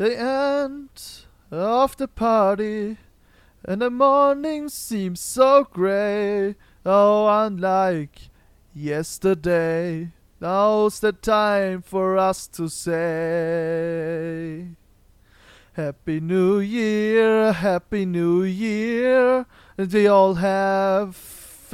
The end of the party, and the morning seems so grey. Oh, unlike yesterday. Now's the time for us to say Happy New Year, Happy New Year, and we all have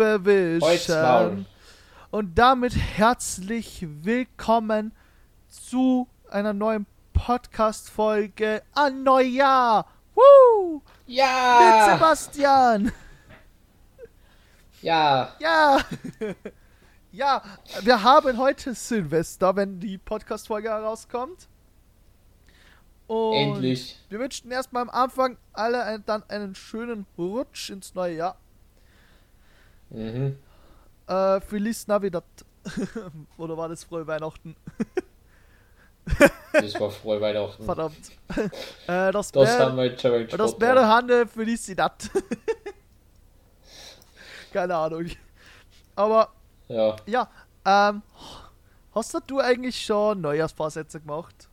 a vision. Und damit herzlich willkommen zu einer neuen Podcast-Folge an Neujahr. Woo! Mit Ja! Sebastian. Ja! Ja. ja, wir haben heute Silvester, wenn die Podcast-Folge herauskommt. Und Endlich. Wir wünschen erstmal am Anfang alle ein, dann einen schönen Rutsch ins neue Jahr. Mhm. Äh, Feliz Navidad. Oder war das frohe Weihnachten? Das war frohe Weihnachten. Verdammt. äh, das Das haben wir mal das wäre Hande Felicidad. Keine Ahnung. Aber Ja. ja, ähm, hast du eigentlich schon Neujahrsvorsätze gemacht?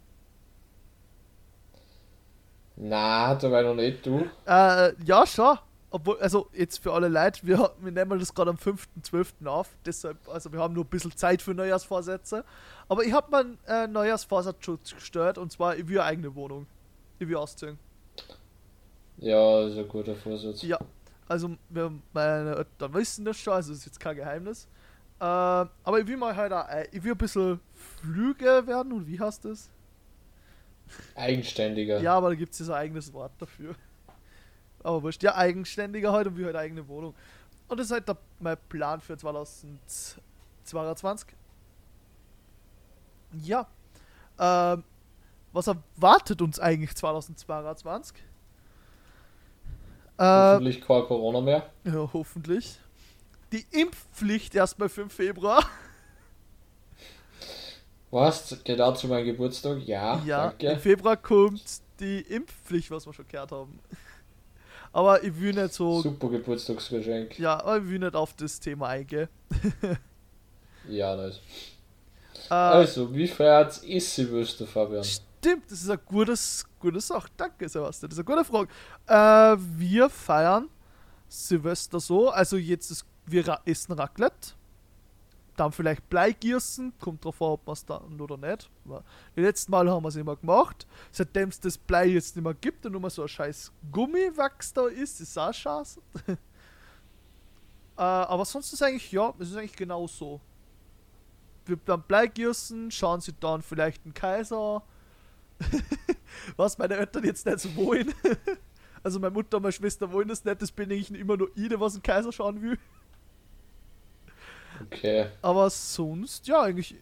Na, da war noch nicht du. Äh, ja, schon. Obwohl, also jetzt für alle Leute, wir, wir nehmen das gerade am 5.12. auf, deshalb, also wir haben nur ein bisschen Zeit für Neujahrsvorsätze. Aber ich habe mir einen äh, Neujahrsvorsatz schon gestellt und zwar, ich will eine eigene Wohnung. Ich will ausziehen. Ja, das ist ein guter Vorsatz. Ja, also wir, meine Eltern wissen das schon, also ist jetzt kein Geheimnis. Äh, aber ich will mal halt auch, äh, ich will ein bisschen Flüge werden und wie heißt das? Eigenständiger. Ja, aber da gibt es ja so ein eigenes Wort dafür. Aber wurscht, ja, eigenständiger halt und wir halt eigene Wohnung. Und das ist halt der, mein Plan für 2022. Ja. Ähm, was erwartet uns eigentlich 2022? Äh, Hoffentlich kein Corona mehr. ja, hoffentlich. Die Impfpflicht erst mal 5 Februar. Was? Genau zu meinem Geburtstag? Ja, Ja, im danke. Februar kommt die Impfpflicht, was wir schon gehört haben. Aber ich will nicht so Super Geburtstagsgeschenk. Ja, aber ich will nicht auf das Thema eingehen. Ja, nice. Äh, Also, wie feiert ist Silvester, Fabian? stimmt, das ist eine gutes, gute Sache. Danke, Sebastian. Das ist eine gute Frage. Äh, wir feiern Silvester so, also jetzt ist, wir essen Raclette. Dann vielleicht Bleigiersen, kommt drauf an, ob wir es dann oder nicht. Die letzten Mal haben wir es immer gemacht. Seitdem es das Blei jetzt nicht mehr gibt und nur mal so ein scheiß Gummiwachs da ist, ist auch scheiße. äh, aber sonst ist eigentlich, ja, es ist eigentlich genau so. Wir dann Bleigiersen, schauen sie dann vielleicht einen Kaiser. Was meine Eltern jetzt nicht so wollen. also meine Mutter und meine Schwester wollen das nicht, das bin ich immer nur ich, der was einen Kaiser schauen will. Okay. Aber sonst, ja, eigentlich.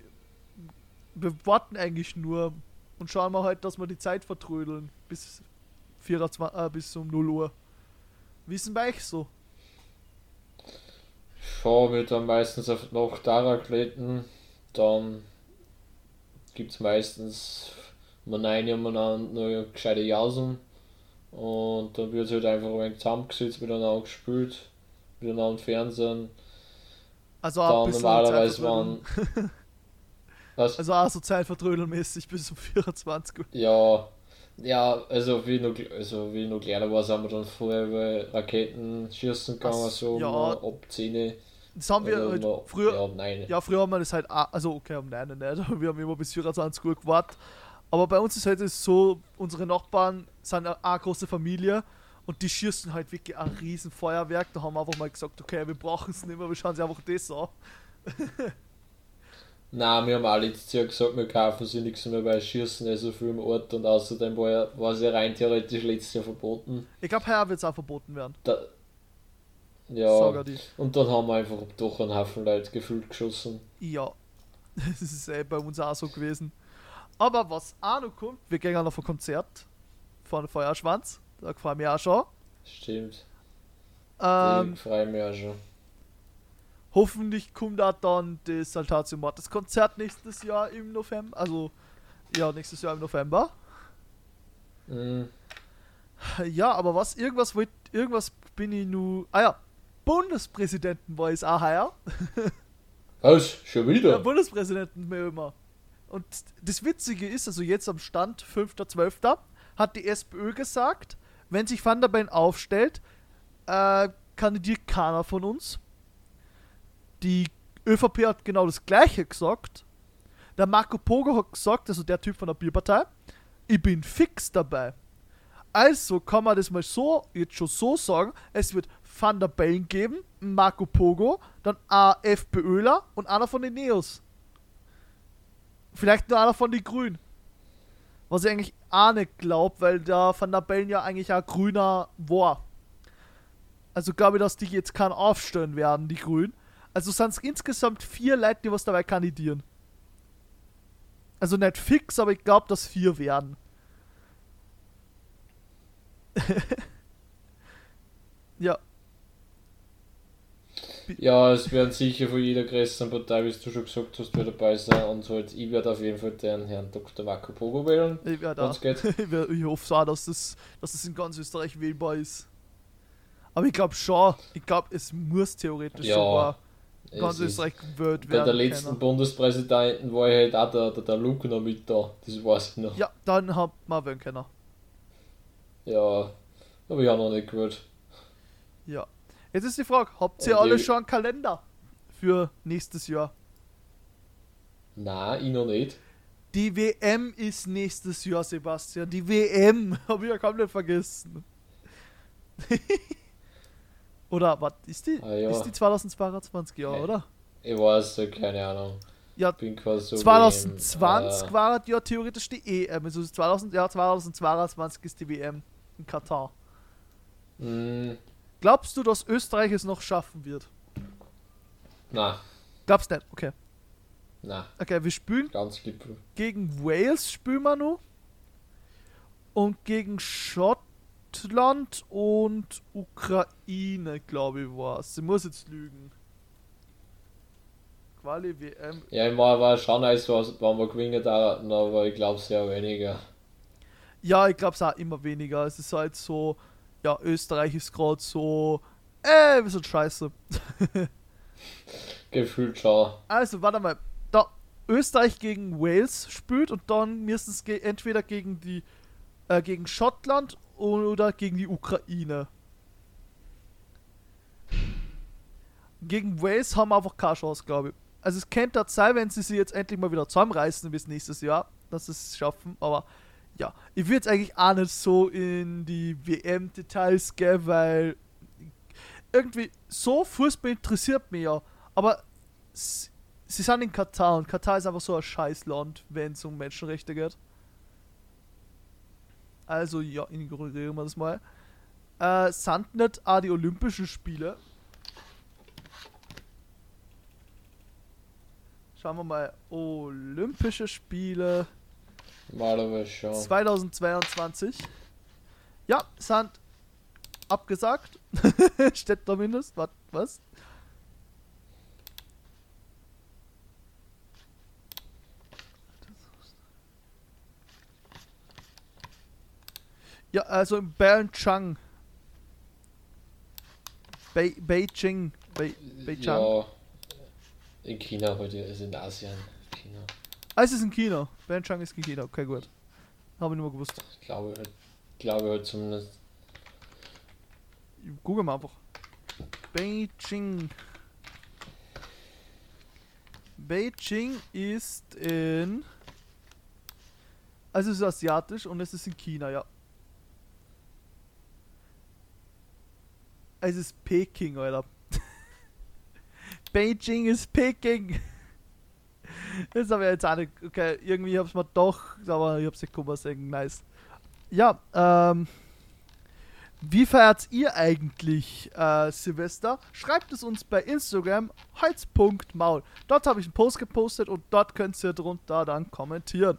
Wir warten eigentlich nur und schauen mal halt, dass wir die Zeit vertrödeln. Bis 24, äh, bis um 0 Uhr. Denn bei euch so? Schauen wir dann meistens auf noch Darakletten. Dann gibt es meistens man eine umeinander gescheite Jausen. Und dann wird halt einfach ein wenig zusammengesetzt, miteinander gespielt, miteinander Fernsehen. Also bisschen normalerweise waren. Was? Also auch so Zeitvertrödelmäßig bis um 24 Uhr. Ja, ja, also wie noch, also wie noch kleiner war, sind wir dann vorher über Raketen schießen gegangen, Ach, so ja. ab 10. Das haben wir Also halt noch- früher. Ja, nein. Ja, früher haben wir das halt also okay, um 9 nicht, aber wir haben immer bis 24 Uhr gewartet. Aber bei uns ist halt so, unsere Nachbarn sind eine, eine große Familie und die schießen halt wirklich ein riesen Feuerwerk. Da haben wir einfach mal gesagt, okay, wir brauchen es nicht mehr, wir schauen sie einfach das an. Nein, wir haben alle letztes Jahr gesagt, wir kaufen sie nichts mehr, weil Schießen nicht so viel im Ort und außerdem war, ja, war ja rein theoretisch letztes Jahr verboten. Ich glaube, heuer wird es auch verboten werden. Da, ja, und dann haben wir einfach doch einen Haufen Leute gefühlt geschossen. Ja, das ist eh bei uns auch so gewesen. Aber was auch noch kommt, wir gehen auf ein Konzert von Feuerschwanz. Da freue ich mich auch schon. Stimmt. Ähm, ich freue mich auch schon. Hoffentlich kommt da dann das Saltatio Mortis Konzert nächstes Jahr im November. Also, ja, nächstes Jahr im November. Mhm. Ja, aber was? Irgendwas wollt, irgendwas bin ich nu. Ah ja, Bundespräsidenten war es auch heuer. Was? Schon Ja, wieder? Bundespräsidenten mehr immer. Und das Witzige ist, also jetzt am Stand 5.12. hat die SPÖ gesagt, wenn sich Van der Bellen aufstellt, äh, kandidiert keiner von uns. Die ÖVP hat genau das gleiche gesagt. Der Marco Pogo hat gesagt, also der Typ von der Bierpartei, ich bin fix dabei. Also kann man das mal so, jetzt schon so sagen, es wird Van der Bellen geben, Marco Pogo, dann ein FPÖler und einer von den Neos. Vielleicht nur einer von den Grünen. Was ich eigentlich auch nicht glaube, weil der Van der Bellen ja eigentlich ein Grüner war. Also glaube ich, dass die jetzt keinen aufstellen werden, die Grünen. Also sind es insgesamt vier Leute, die was dabei kandidieren. Also nicht fix, aber ich glaube, dass vier werden. ja. Ja, es werden sicher von jeder größeren Partei, wie du schon gesagt hast, wieder dabei sein. Und halt, ich werde auf jeden Fall den Herrn Dr. Marco Pogo wählen. Ich, werde auch. geht. ich, werd- ich hoffe auch, dass das, dass das in ganz Österreich wählbar ist. Aber ich glaube schon, ich glaube, es muss theoretisch Ja, sogar ganz Österreich gewählt Bei werden. der letzten können. Bundespräsidenten war halt auch der, der, der Luke noch mit da. Das weiß ich noch. Ja, dann hat man wählen können. Ja, aber ich auch noch nicht gehört. Ja. Jetzt ist die Frage, habt ihr Und alle ich- schon einen Kalender für nächstes Jahr? Nein, ich noch nicht. Die WM ist nächstes Jahr, Sebastian. Die WM. Hab ich ja komplett vergessen. oder was? Ist die? Ah, ja. Ist die 2022 Jahr, Nee. oder? Ich weiß ja, keine Ahnung. Ja, Bin quasi so. 2020 wie, äh, war ja theoretisch die EM. Also 2000, ja, 2022 ist die WM in Katar. mh, Glaubst du, dass Österreich es noch schaffen wird? Nein, Glaubst nicht? Okay. nein, Okay, wir spielen ganz gipfel. gegen Wales spielen wir noch. Und gegen Schottland und Ukraine, glaube ich, war es. Ich muss jetzt lügen. Quali WM. Ja, ich war, war schon was, wenn wir gewinnen da, aber ich glaube sehr weniger. Ja, ich glaube es auch immer weniger. Es ist halt so, ja, Österreich ist gerade so, äh, wir sind scheiße. Gefühlt schon. Also, warte mal. Da Österreich gegen Wales spielt und dann müssen es ge entweder gegen die äh, gegen Schottland oder gegen die Ukraine. Gegen Wales haben wir einfach keine Chance, glaube ich. Also es könnte das sein, wenn sie sich jetzt endlich mal wieder zusammenreißen bis nächstes Jahr, dass sie es schaffen, aber ja, ich würde jetzt eigentlich auch nicht so in die WM-Details gehen, weil irgendwie so Fußball interessiert mich ja, aber sie sind in Katar und Katar ist einfach so ein Scheißland, wenn es um Menschenrechte geht. Also ja, ignorieren wir das mal. Äh, sind nicht auch die Olympischen Spiele? Schauen wir mal. Olympische Spiele Schon. 2022. Ja, sind abgesagt. Steht zumindest. Was? was? Ja, also in Pyeongchang. Bei Beijing. Bei Beijing. Ja, in China heute, also in Asien. China. Ah, es ist in China. Pyeongchang ist in China. Okay, gut. Habe ich nicht mehr gewusst. Ich glaube halt, glaube halt zumindest. Google mal einfach. Beijing. Beijing ist in. Also es ist asiatisch und es ist in China, ja. Es ist Peking, Alter. Beijing ist Peking. Das habe ich jetzt auch nicht. Okay, irgendwie hab's mir doch, aber ich hab's nicht kommen sehen. Nice. Ja, ähm. Wie feiert ihr eigentlich äh, Silvester? Schreibt es uns bei Instagram holz.maul. Dort habe ich einen Post gepostet und dort könnt ihr drunter dann kommentieren.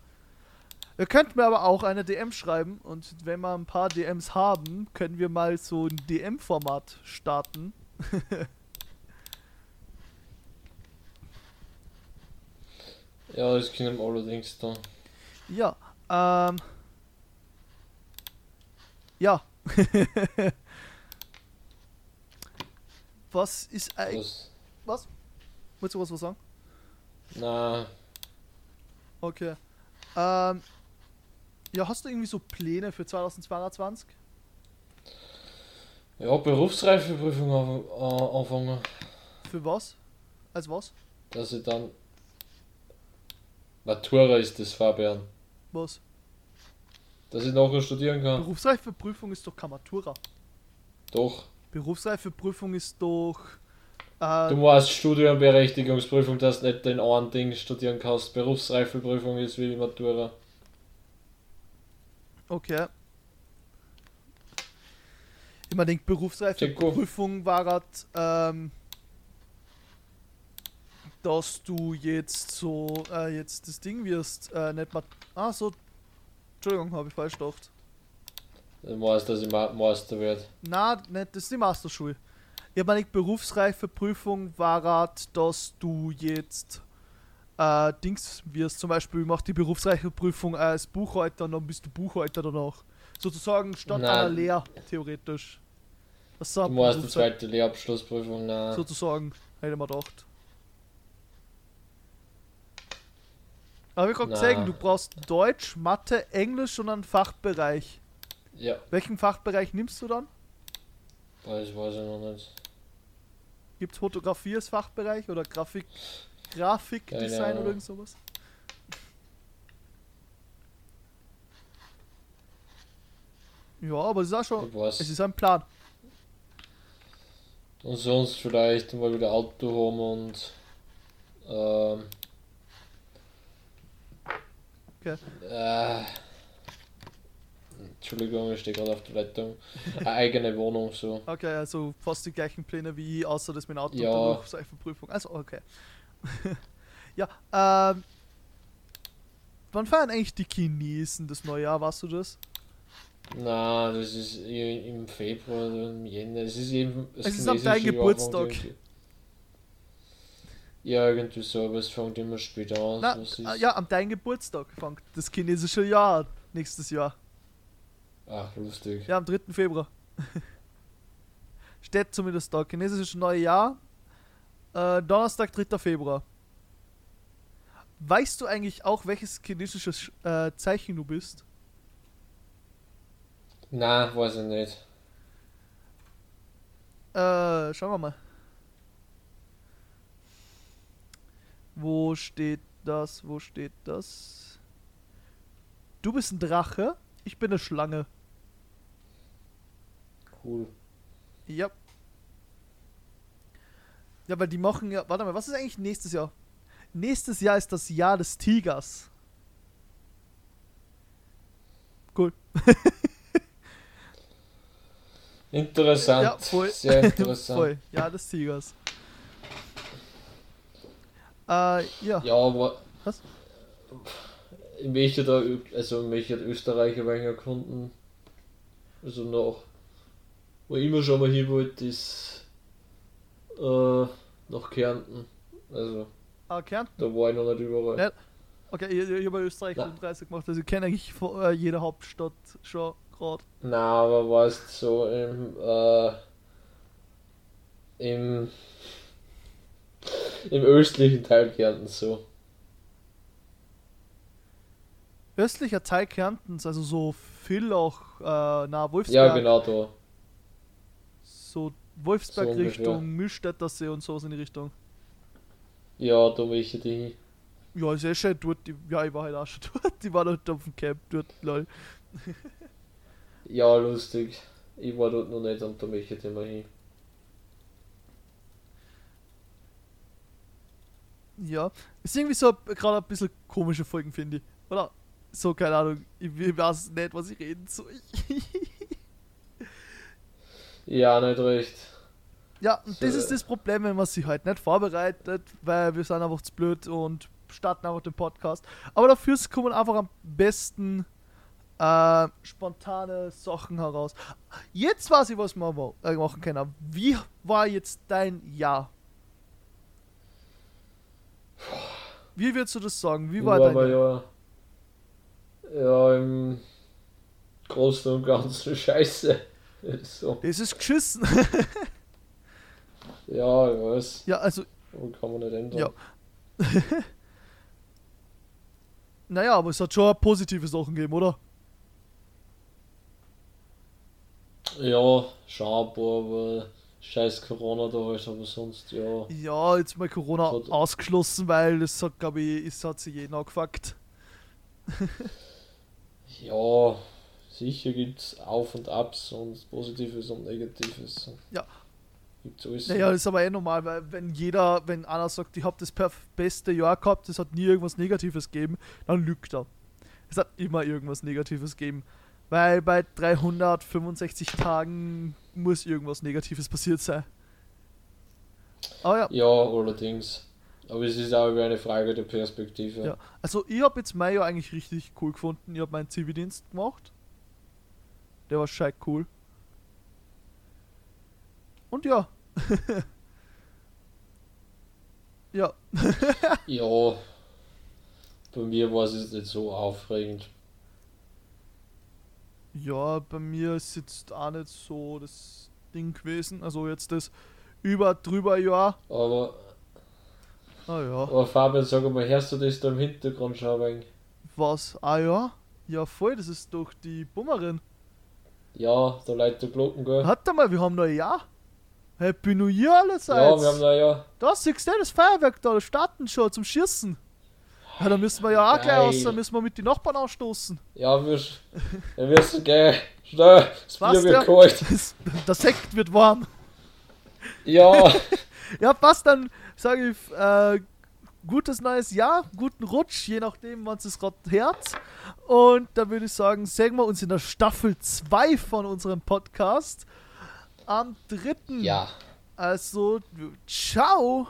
Ihr könnt mir aber auch eine DM schreiben und wenn wir ein paar DMs haben, können wir mal so ein DM-Format starten. Ja, das können wir allerdings da. Ja, ähm. Ja. was ist eigentlich. Was? Willst du was, was sagen? Na, Okay. Ähm, Ja, hast du irgendwie so Pläne für 2022? Ja, Berufsreifeprüfung äh, anfangen. Für was? Als was? Dass ich dann. Matura ist das, Fabian. Was? Dass ich nachher studieren kann. Berufsreifeprüfung ist doch keine Matura. Doch. Berufsreifeprüfung ist doch. Äh, Du meinst Studienberechtigungsprüfung, dass du nicht den einen Ding studieren kannst. Berufsreifeprüfung ist wie die Matura. okay. Ich meine, denke, Berufsreifeprüfung war halt, ähm, dass du jetzt so, äh, jetzt das Ding wirst, äh, nicht mal. Ah, so. Entschuldigung, habe ich falsch gedacht. Du meinst, dass ich Ma- Meister werde. Na, nicht, das ist die Masterschule. Ich habe meine berufsreife Prüfung war halt, dass du jetzt äh, Dings wirst. Zum Beispiel mach die berufsreife Prüfung als Buchhalter und dann bist du Buchhalter danach. Sozusagen statt Nein. einer Lehr, theoretisch. Das ist Du meinst die zweite Lehrabschlussprüfung, nein. Sozusagen, hätte man gedacht. Aber ich gerade Na. gesagt, du brauchst Deutsch, Mathe, Englisch und einen Fachbereich. Ja, Welchen Fachbereich nimmst du dann? weiß, weiß ich noch nicht. Gibt Fotografie als Fachbereich oder Grafik, Grafikdesign oder irgend sowas? Ja, aber es ist auch schon. Ich. Es ist ein Plan. Und sonst vielleicht mal wieder Auto haben und ähm, Okay. äh, Entschuldigung, ich stehe gerade auf der Leitung. Eine eigene Wohnung so. Okay, also fast die gleichen Pläne wie ich, außer das mit dem Auto Ja. und der Berufsreifenprüfung. Also, okay. ja, ähm. Wann feiern eigentlich die Chinesen das neue Jahr? Weißt du das? Na, das ist im Februar oder im Jänner. Es ist eben das Es ist am deinem Jahr Geburtstag. irgendwie- Ja, irgendwie so, aber es fängt immer später an. Na, was ist. ja, am deinem Geburtstag fängt das chinesische Jahr an, nächstes Jahr. Ach, lustig. Ja, am 3. Februar. Steht zumindest da. Chinesisches neue Jahr. Äh, Donnerstag, 3. Februar. Weißt du eigentlich auch, welches chinesisches äh, Zeichen du bist? Na, weiß ich nicht. Äh, schauen wir mal. Wo steht das? Wo steht das? Du bist ein Drache. Ich bin eine Schlange. Cool. Ja. Ja, weil die machen ja. Warte mal, was ist eigentlich nächstes Jahr? Nächstes Jahr ist das Jahr des Tigers. Cool. Interessant. Ja, voll. Sehr interessant. Voll. Jahr des Tigers. Äh, ja. Ja, aber. Was? Ich möchte da, also ich möchte Österreich ein wenig erkunden. Also noch. Wo ich immer schon mal hin wollte, ist. Äh, nach Kärnten. Also, Ah, Kärnten. da war ich noch nicht überall. Ja. Okay, ich, ich habe Österreich Na. Rundreise gemacht, also ich kenne eigentlich äh, jede Hauptstadt schon gerade. Na, aber warst so im. Äh, im. Im östlichen Teil Kärntens so. Östlicher Teil Kärntens, also so Villach, äh, na Wolfsberg, Ja, genau da. so Wolfsberg So. Richtung Mühlstädter See und sowas in die Richtung. Ja, da möchte ich hin. Ja, ist eh schön dort. Die, ja, ich war halt auch schon dort. Ich war dort auf dem Camp dort, lol. Ja, lustig. Ich war dort noch nicht und da möchte ich immer hin. Ja. Ist irgendwie so gerade ein bisschen komische Folgen, finde ich. Oder? So, keine Ahnung. Ich, weiß nicht, was ich reden soll. Ja, nicht recht. ja, und das So, ist äh. das Problem, wenn man sich halt nicht vorbereitet, weil wir sind einfach zu blöd und starten einfach den Podcast. Aber dafür kommen einfach am besten äh, spontane Sachen heraus. Jetzt weiß ich, was wir äh, machen können. Wie war jetzt dein Jahr? Wie würdest du das sagen? Wie war ja. Ja, im Großen und Ganzen scheiße. So. Das ist geschissen. ja, ich weiß. Ja, also... Kann man nicht ändern. Ja. naja, aber es hat schon positive Sachen gegeben, oder? Ja, schon, aber scheiß Corona da ist, aber sonst ja. Ja, jetzt mal Corona So- ausgeschlossen, weil das hat, glaube ich, ist, hat sich jeden angefuckt. Ja, sicher gibt es Auf und Abs und Positives und Negatives. Ja. Gibt's alles. Naja, das ist aber eh normal, weil wenn jeder, wenn einer sagt, ich habe das beste Jahr gehabt, es hat nie irgendwas Negatives gegeben, dann lügt er. Es hat immer irgendwas Negatives gegeben. Weil bei 365 Tagen muss irgendwas Negatives passiert sein. Aber ja, Ja, allerdings. Aber es ist auch über eine Frage der Perspektive. Ja. Also ich habe jetzt mein Jahr eigentlich richtig cool gefunden. Ich habe meinen Zivildienst gemacht. Der war scheiß cool. Und ja. ja. Ja, bei mir war es jetzt nicht so aufregend. Ja, bei mir ist jetzt auch nicht so das Ding gewesen. Also jetzt das über drüber Jahr. Aber, Ah ja. aber Fabian, sag mal, hörst du das da im Hintergrund schon ein wenig? Was? Ah ja? Ja voll, das ist doch die Bummerin. Ja, da leitet der Glocken, gell? Warte mal, wir haben noch ein Jahr. Happy New Year allerseits. Ja, wir haben da ja. Da siehst du das Feuerwerk da, das starten schon zum Schießen. Ja, da müssen wir ja auch gleich Geil. raus, da müssen wir mit den Nachbarn ausstoßen. Ja, wir, wir müssen gehen. Schnell, das Was, Bier wird kalt. Das, der Sekt wird warm. Ja, Ja, passt, dann sage ich, äh, gutes neues Jahr, guten Rutsch, je nachdem, wann es gerade hört. Und dann würde ich sagen, sehen wir uns in der Staffel 2 von unserem Podcast am 3. ja. Also, ciao.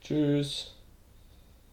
Tschüss.